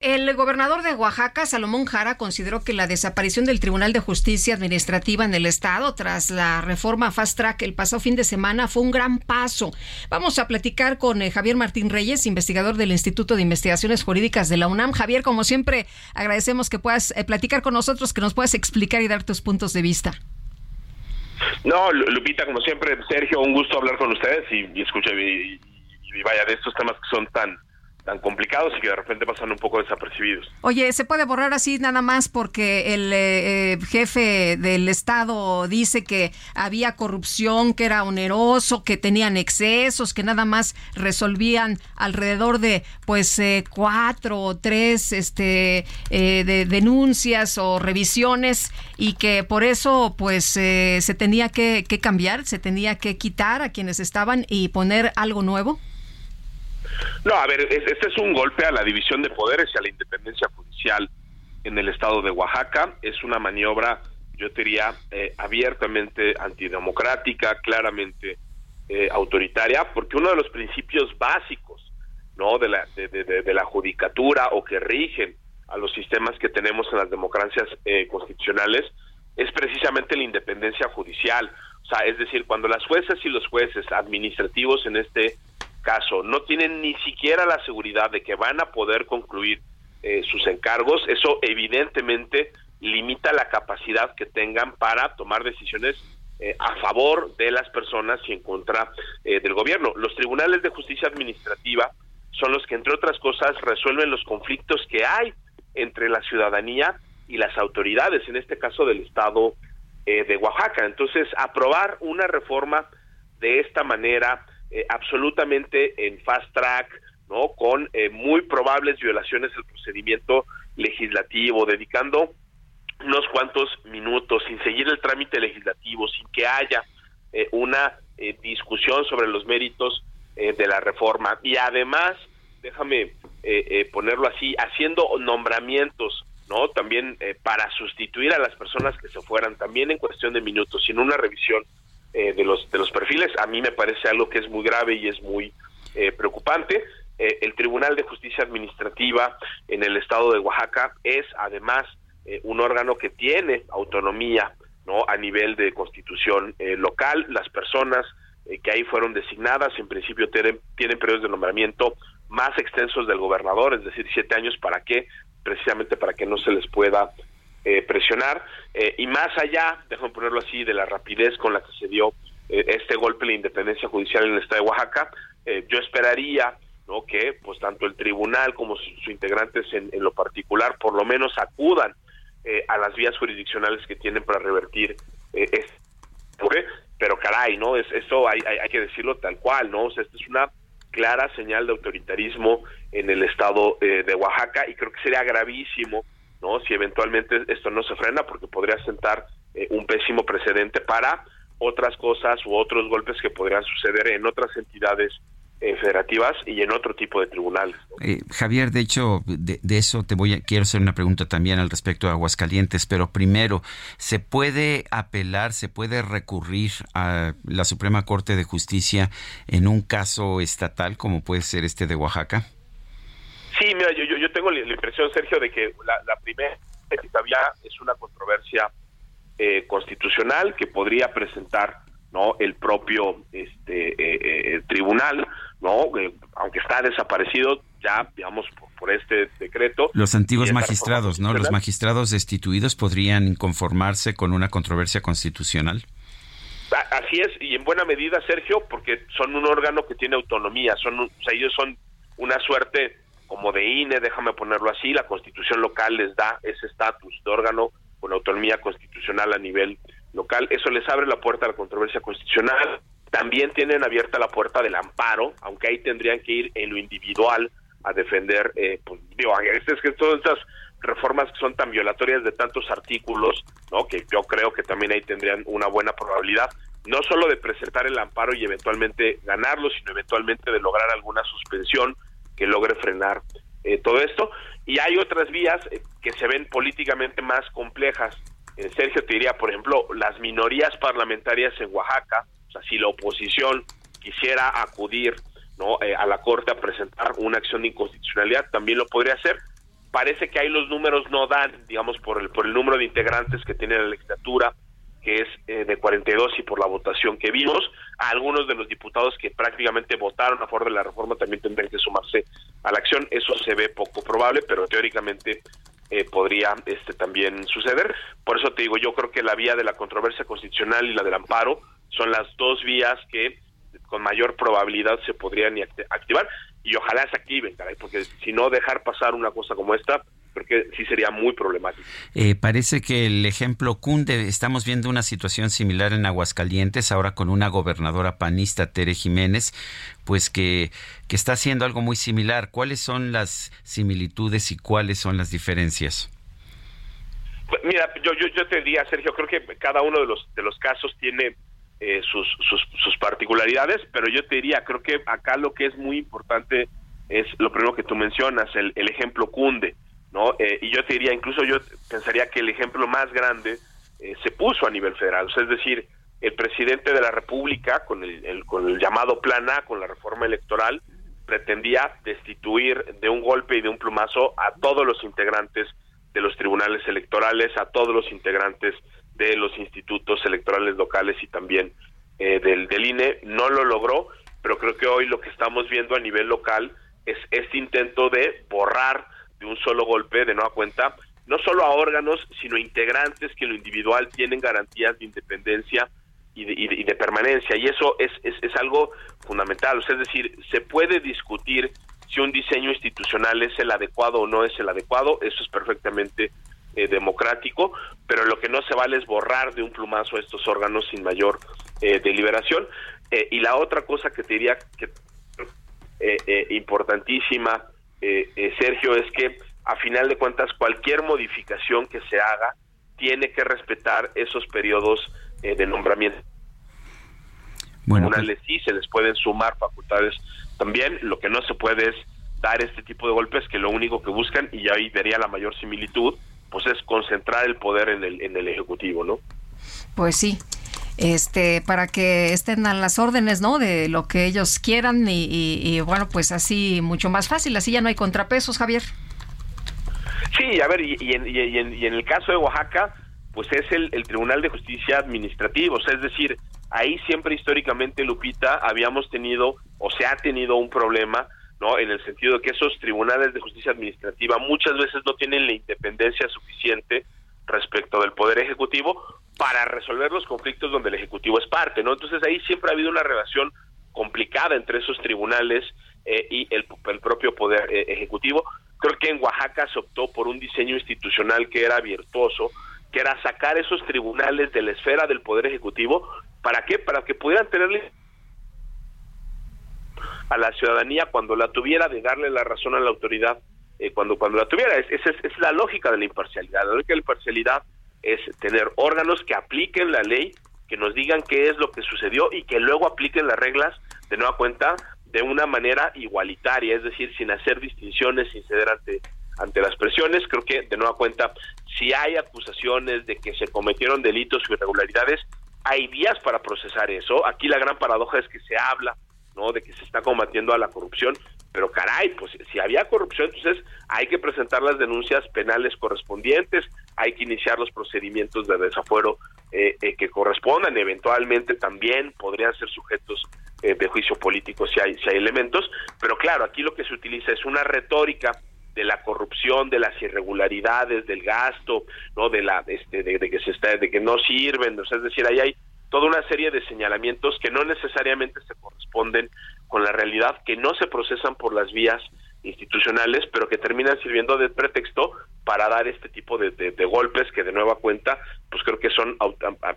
El gobernador de Oaxaca, Salomón Jara, consideró que la desaparición del Tribunal de Justicia Administrativa en el Estado tras la reforma Fast Track el pasado fin de semana fue un gran paso. Vamos a platicar con eh, Javier Martín Reyes, investigador del Instituto de Investigaciones Jurídicas de la UNAM. Javier, como siempre, agradecemos que puedas eh, platicar con nosotros, que nos puedas explicar y dar tus puntos de vista. No, Lupita, como siempre, Sergio, un gusto hablar con ustedes y, escucha y, y vaya de estos temas que son tan tan complicados y que de repente pasan un poco desapercibidos. Oye, ¿se puede borrar así nada más porque el eh, eh, jefe del Estado dice que había corrupción, que era oneroso, que tenían excesos, que nada más resolvían alrededor de pues eh, cuatro o tres este, de denuncias o revisiones y que por eso pues se tenía que cambiar, se tenía que quitar a quienes estaban y poner algo nuevo? No, a ver, este es un golpe a la división de poderes y a la independencia judicial en el estado de Oaxaca. Es una maniobra, yo diría, eh, abiertamente antidemocrática, claramente eh, autoritaria, porque uno de los principios básicos no de la, de, la judicatura o que rigen a los sistemas que tenemos en las democracias eh, constitucionales es precisamente la independencia judicial. O sea, es decir, cuando las jueces y los jueces administrativos en este caso no tienen ni siquiera la seguridad de que van a poder concluir eh, sus encargos, eso evidentemente limita la capacidad que tengan para tomar decisiones eh, a favor de las personas y en contra eh, del gobierno. Los tribunales de justicia administrativa son los que, entre otras cosas, resuelven los conflictos que hay entre la ciudadanía y las autoridades, en este caso del Estado de Oaxaca. Entonces, aprobar una reforma de esta manera, eh, absolutamente en fast track, ¿no? Con eh, muy probables violaciones del procedimiento legislativo, dedicando unos cuantos minutos sin seguir el trámite legislativo, sin que haya eh, una discusión sobre los méritos de la reforma. Y además, déjame ponerlo así, haciendo nombramientos, ¿no? También para sustituir a las personas que se fueran, también en cuestión de minutos, sin una revisión eh, de los de los perfiles a mí me parece algo que es muy grave y es muy eh, preocupante. Eh, el Tribunal de Justicia Administrativa en el estado de Oaxaca es además un órgano que tiene autonomía no a nivel de constitución local. Las personas que ahí fueron designadas en principio tienen, tienen periodos de nombramiento más extensos del gobernador es decir siete años para qué precisamente para que no se les pueda eh, presionar eh, y más allá, déjame ponerlo así, de la rapidez con la que se dio eh, este golpe de independencia judicial en el estado de Oaxaca, yo esperaría no que pues tanto el tribunal como sus, integrantes en, lo particular por lo menos acudan a las vías jurisdiccionales que tienen para revertir este pero caray no es eso hay, hay, hay, que decirlo tal cual no o sea esta es una clara señal de autoritarismo en el estado de Oaxaca y creo que sería gravísimo ¿no? Si eventualmente esto no se frena, porque podría sentar eh, un pésimo precedente para otras cosas u otros golpes que podrían suceder en otras entidades eh, federativas y en otro tipo de tribunales. Eh, Javier, de hecho, de, eso te voy a, quiero hacer una pregunta también al respecto de Aguascalientes, pero primero, ¿se puede apelar, se puede recurrir a la Suprema Corte de Justicia en un caso estatal como puede ser este de Oaxaca? Sí, mira, yo, tengo la, impresión, Sergio, de que la, primera todavía es una controversia eh, constitucional que podría presentar no el propio este eh, eh, tribunal no aunque está desaparecido ya digamos por, este decreto. Los antiguos magistrados no los magistrados destituidos podrían conformarse con una controversia constitucional. Así es y en buena medida Sergio porque son un órgano que tiene autonomía son o sea, ellos son una suerte como de INE, déjame ponerlo así, la constitución local les da ese estatus de órgano con autonomía constitucional a nivel local. Eso les abre la puerta a la controversia constitucional. También tienen abierta la puerta del amparo, aunque ahí tendrían que ir en lo individual a defender, eh, pues digo, es, que todas estas reformas que son tan violatorias de tantos artículos, ¿no? Que yo creo que también ahí tendrían una buena probabilidad, no solo de presentar el amparo y eventualmente ganarlo, sino eventualmente de lograr alguna suspensión que logre frenar eh, todo esto. Y hay otras vías eh, que se ven políticamente más complejas. Eh, Sergio te diría, por ejemplo, las minorías parlamentarias en Oaxaca, o sea, si la oposición quisiera acudir ¿no? a la Corte a presentar una acción de inconstitucionalidad, también lo podría hacer, parece que ahí los números no dan, digamos, por el, por el número de integrantes que tiene la legislatura, que es eh, de 42 y por la votación que vimos, algunos de los diputados que prácticamente votaron a favor de la reforma también tendrían que sumarse a la acción. Eso se ve poco probable, pero teóricamente eh, podría este también suceder. Por eso te digo, yo creo que la vía de la controversia constitucional y la del amparo son las dos vías que con mayor probabilidad se podrían activar y ojalá se activen, porque si no dejar pasar una cosa como esta, porque sí sería muy problemático. Eh, parece que el ejemplo cunde, estamos viendo una situación similar en Aguascalientes, ahora con una gobernadora panista, Tere Jiménez, pues que, que está haciendo algo muy similar. ¿Cuáles son las similitudes y cuáles son las diferencias? Pues mira, yo, yo, yo te diría, Sergio, creo que cada uno de los, de los casos tiene eh, sus, sus, particularidades, pero yo te diría, creo que acá lo que es muy importante es lo primero que tú mencionas, el, ejemplo cunde, ¿no? Eh, y yo te diría, incluso yo pensaría que el ejemplo más grande eh, se puso a nivel federal, es decir, el presidente de la República, con el, con el llamado Plan A, con la reforma electoral, pretendía destituir de un golpe y de un plumazo a todos los integrantes de los tribunales electorales, a todos los integrantes de los institutos electorales locales y también eh, del, del INE. No lo logró, pero creo que hoy lo que estamos viendo a nivel local es este intento de borrar de un solo golpe, de nueva cuenta, no solo a órganos, sino integrantes que en lo individual tienen garantías de independencia y de, y de, permanencia. Y eso es, es, algo fundamental. O sea, es decir, se puede discutir si un diseño institucional es el adecuado o no es el adecuado, eso es perfectamente eh, democrático, pero lo que no se vale es borrar de un plumazo a estos órganos sin mayor eh, deliberación. Eh, y la otra cosa que te diría que importantísima, Sergio, es que a final de cuentas cualquier modificación que se haga tiene que respetar esos periodos de nombramiento. Bueno, pues sí se les pueden sumar facultades también, lo que no se puede es dar este tipo de golpes que lo único que buscan, y ahí vería la mayor similitud, pues es concentrar el poder en el, en el Ejecutivo, ¿no? Pues sí, este, para que estén a las órdenes, ¿no? De lo que ellos quieran y, bueno, pues así mucho más fácil, así ya no hay contrapesos, Javier. Sí, a ver, y, en, y en, el caso de Oaxaca, pues es el, el Tribunal de Justicia Administrativo, o sea, es decir, ahí siempre históricamente, Lupita, habíamos tenido o se ha tenido un problema ¿no? En el sentido de que esos tribunales de justicia administrativa muchas veces no tienen la independencia suficiente respecto del poder ejecutivo para resolver los conflictos donde el ejecutivo es parte, ¿no? Entonces ahí siempre ha habido una relación complicada entre esos tribunales eh, y el, propio poder eh, ejecutivo. Creo que en Oaxaca se optó por un diseño institucional que era virtuoso, que era sacar esos tribunales de la esfera del poder ejecutivo, ¿para qué? Para que pudieran tener a la ciudadanía cuando la tuviera, de darle la razón a la autoridad eh, cuando, cuando la tuviera. Esa es, la lógica de la imparcialidad. La lógica de la imparcialidad es tener órganos que apliquen la ley, que nos digan qué es lo que sucedió y que luego apliquen las reglas de nueva cuenta de una manera igualitaria, es decir, sin hacer distinciones, sin ceder ante, ante las presiones. Creo que, de nueva cuenta, si hay acusaciones de que se cometieron delitos o irregularidades, hay vías para procesar eso. Aquí la gran paradoja es que se habla ¿no? De que se está combatiendo a la corrupción, pero caray, pues si había corrupción, entonces hay que presentar las denuncias penales correspondientes, hay que iniciar los procedimientos de desafuero eh, eh, que correspondan, eventualmente también podrían ser sujetos eh, de juicio político si hay, si hay elementos, pero claro, aquí lo que se utiliza es una retórica de la corrupción, de las irregularidades, del gasto, no, de la, este, de, que se está, de que no sirven, o sea, es decir, ahí hay toda una serie de señalamientos que no necesariamente se corresponden con la realidad, que no se procesan por las vías institucionales, pero que terminan sirviendo de pretexto para dar este tipo de, golpes que de nueva cuenta, pues creo que son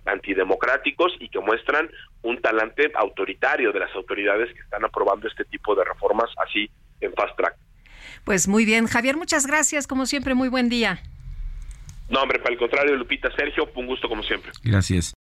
antidemocráticos y que muestran un talante autoritario de las autoridades que están aprobando este tipo de reformas así en fast track. Pues muy bien, Javier, muchas gracias, como siempre, muy buen día. No, hombre, para el contrario, Lupita, Sergio, un gusto como siempre. Gracias.